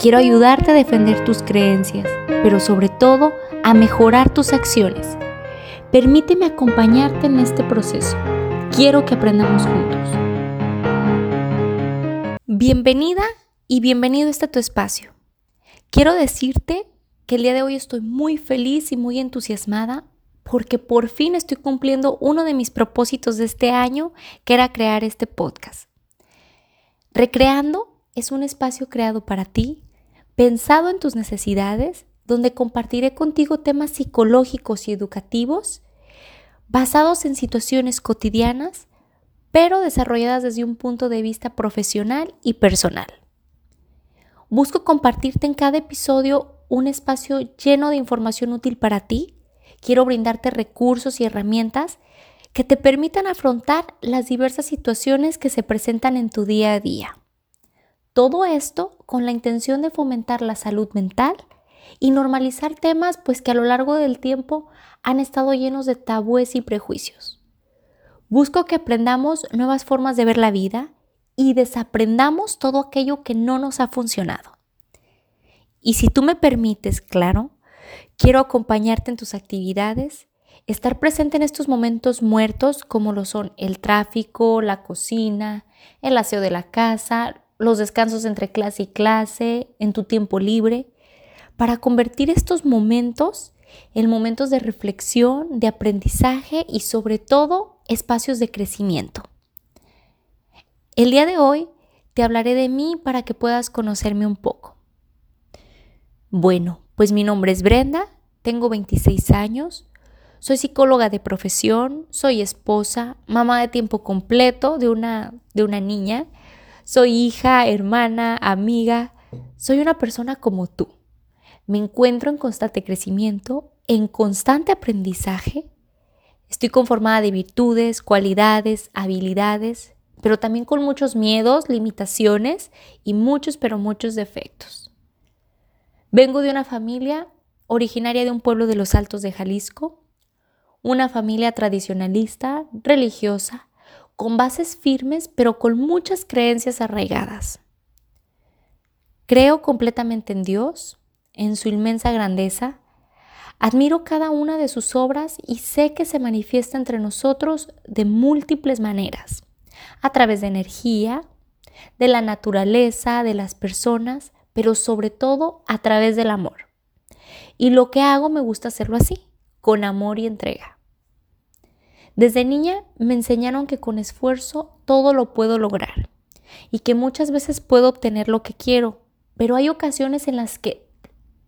Quiero ayudarte a defender tus creencias, pero sobre todo a mejorar tus acciones. Permíteme acompañarte en este proceso. Quiero que aprendamos juntos. Bienvenida y bienvenido a este tu espacio. Quiero decirte que el día de hoy estoy muy feliz y muy entusiasmada porque por fin estoy cumpliendo uno de mis propósitos de este año, que era crear este podcast. Recreando es un espacio creado para ti, pensado en tus necesidades, donde compartiré contigo temas psicológicos y educativos basados en situaciones cotidianas, pero desarrolladas desde un punto de vista profesional y personal. Busco compartirte en cada episodio un espacio lleno de información útil para ti. Quiero brindarte recursos y herramientas que te permitan afrontar las diversas situaciones que se presentan en tu día a día. Todo esto con la intención de fomentar la salud mental y normalizar temas pues que a lo largo del tiempo han estado llenos de tabúes y prejuicios. Busco que aprendamos nuevas formas de ver la vida y desaprendamos todo aquello que no nos ha funcionado. Y si tú me permites, claro, quiero acompañarte en tus actividades, estar presente en estos momentos muertos como lo son el tráfico, la cocina, el aseo de la casa, los descansos entre clase y clase, en tu tiempo libre, para convertir estos momentos en momentos de reflexión, de aprendizaje y sobre todo espacios de crecimiento. El día de hoy te hablaré de mí para que puedas conocerme un poco. Bueno, pues mi nombre es Brenda, tengo 26 años, soy psicóloga de profesión, soy esposa, mamá de tiempo completo de una, de una niña soy hija, hermana, amiga. Soy una persona como tú. Me encuentro en constante crecimiento, en constante aprendizaje. Estoy conformada de virtudes, cualidades, habilidades, pero también con muchos miedos, limitaciones y muchos, pero muchos defectos. Vengo de una familia originaria de un pueblo de los Altos de Jalisco, una familia tradicionalista, religiosa, con bases firmes, pero con muchas creencias arraigadas. Creo completamente en Dios, en su inmensa grandeza. Admiro cada una de sus obras y sé que se manifiesta entre nosotros de múltiples maneras, a través de energía, de la naturaleza, de las personas, pero sobre todo a través del amor. Y lo que hago me gusta hacerlo así, con amor y entrega. Desde niña me enseñaron que con esfuerzo todo lo puedo lograr y que muchas veces puedo obtener lo que quiero, pero hay ocasiones en las que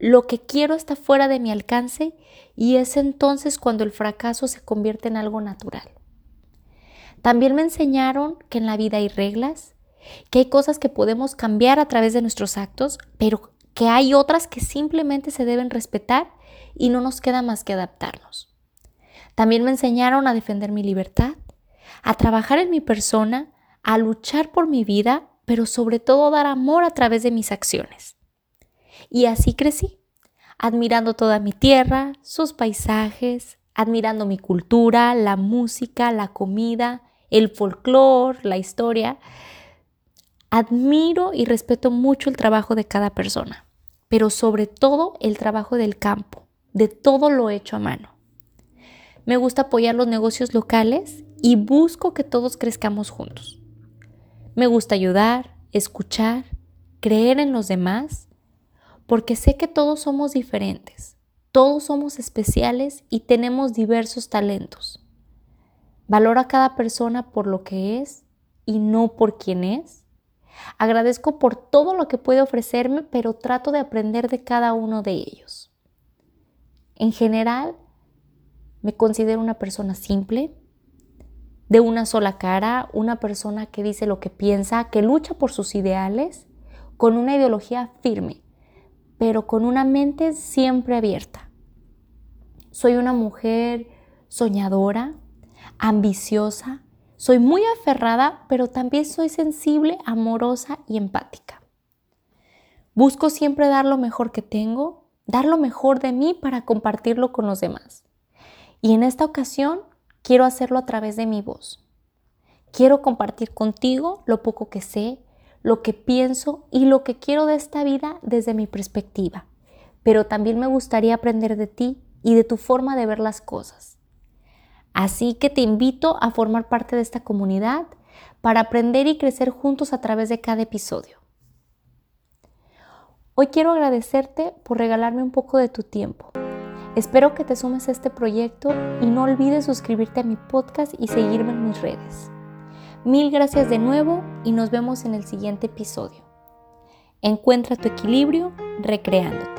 lo que quiero está fuera de mi alcance y es entonces cuando el fracaso se convierte en algo natural. También me enseñaron que en la vida hay reglas, que hay cosas que podemos cambiar a través de nuestros actos, pero que hay otras que simplemente se deben respetar y no nos queda más que adaptarnos. También me enseñaron a defender mi libertad, a trabajar en mi persona, a luchar por mi vida, pero sobre todo dar amor a través de mis acciones. Y así crecí, admirando toda mi tierra, sus paisajes, admirando mi cultura, la música, la comida, el folclore, la historia. Admiro y respeto mucho el trabajo de cada persona, pero sobre todo el trabajo del campo, de todo lo hecho a mano. Me gusta apoyar los negocios locales y busco que todos crezcamos juntos. Me gusta ayudar, escuchar, creer en los demás, porque sé que todos somos diferentes, todos somos especiales y tenemos diversos talentos. Valoro a cada persona por lo que es y no por quién es. Agradezco por todo lo que puede ofrecerme, pero trato de aprender de cada uno de ellos. En general, me considero una persona simple, de una sola cara, una persona que dice lo que piensa, que lucha por sus ideales, con una ideología firme, pero con una mente siempre abierta. Soy una mujer soñadora, ambiciosa, soy muy aferrada, pero también soy sensible, amorosa y empática. Busco siempre dar lo mejor que tengo, dar lo mejor de mí para compartirlo con los demás. Y en esta ocasión quiero hacerlo a través de mi voz. Quiero compartir contigo lo poco que sé, lo que pienso y lo que quiero de esta vida desde mi perspectiva. Pero también me gustaría aprender de ti y de tu forma de ver las cosas. Así que te invito a formar parte de esta comunidad para aprender y crecer juntos a través de cada episodio. Hoy quiero agradecerte por regalarme un poco de tu tiempo. Espero que te sumes a este proyecto y no olvides suscribirte a mi podcast y seguirme en mis redes. Mil gracias de nuevo y nos vemos en el siguiente episodio. Encuentra tu equilibrio recreándote.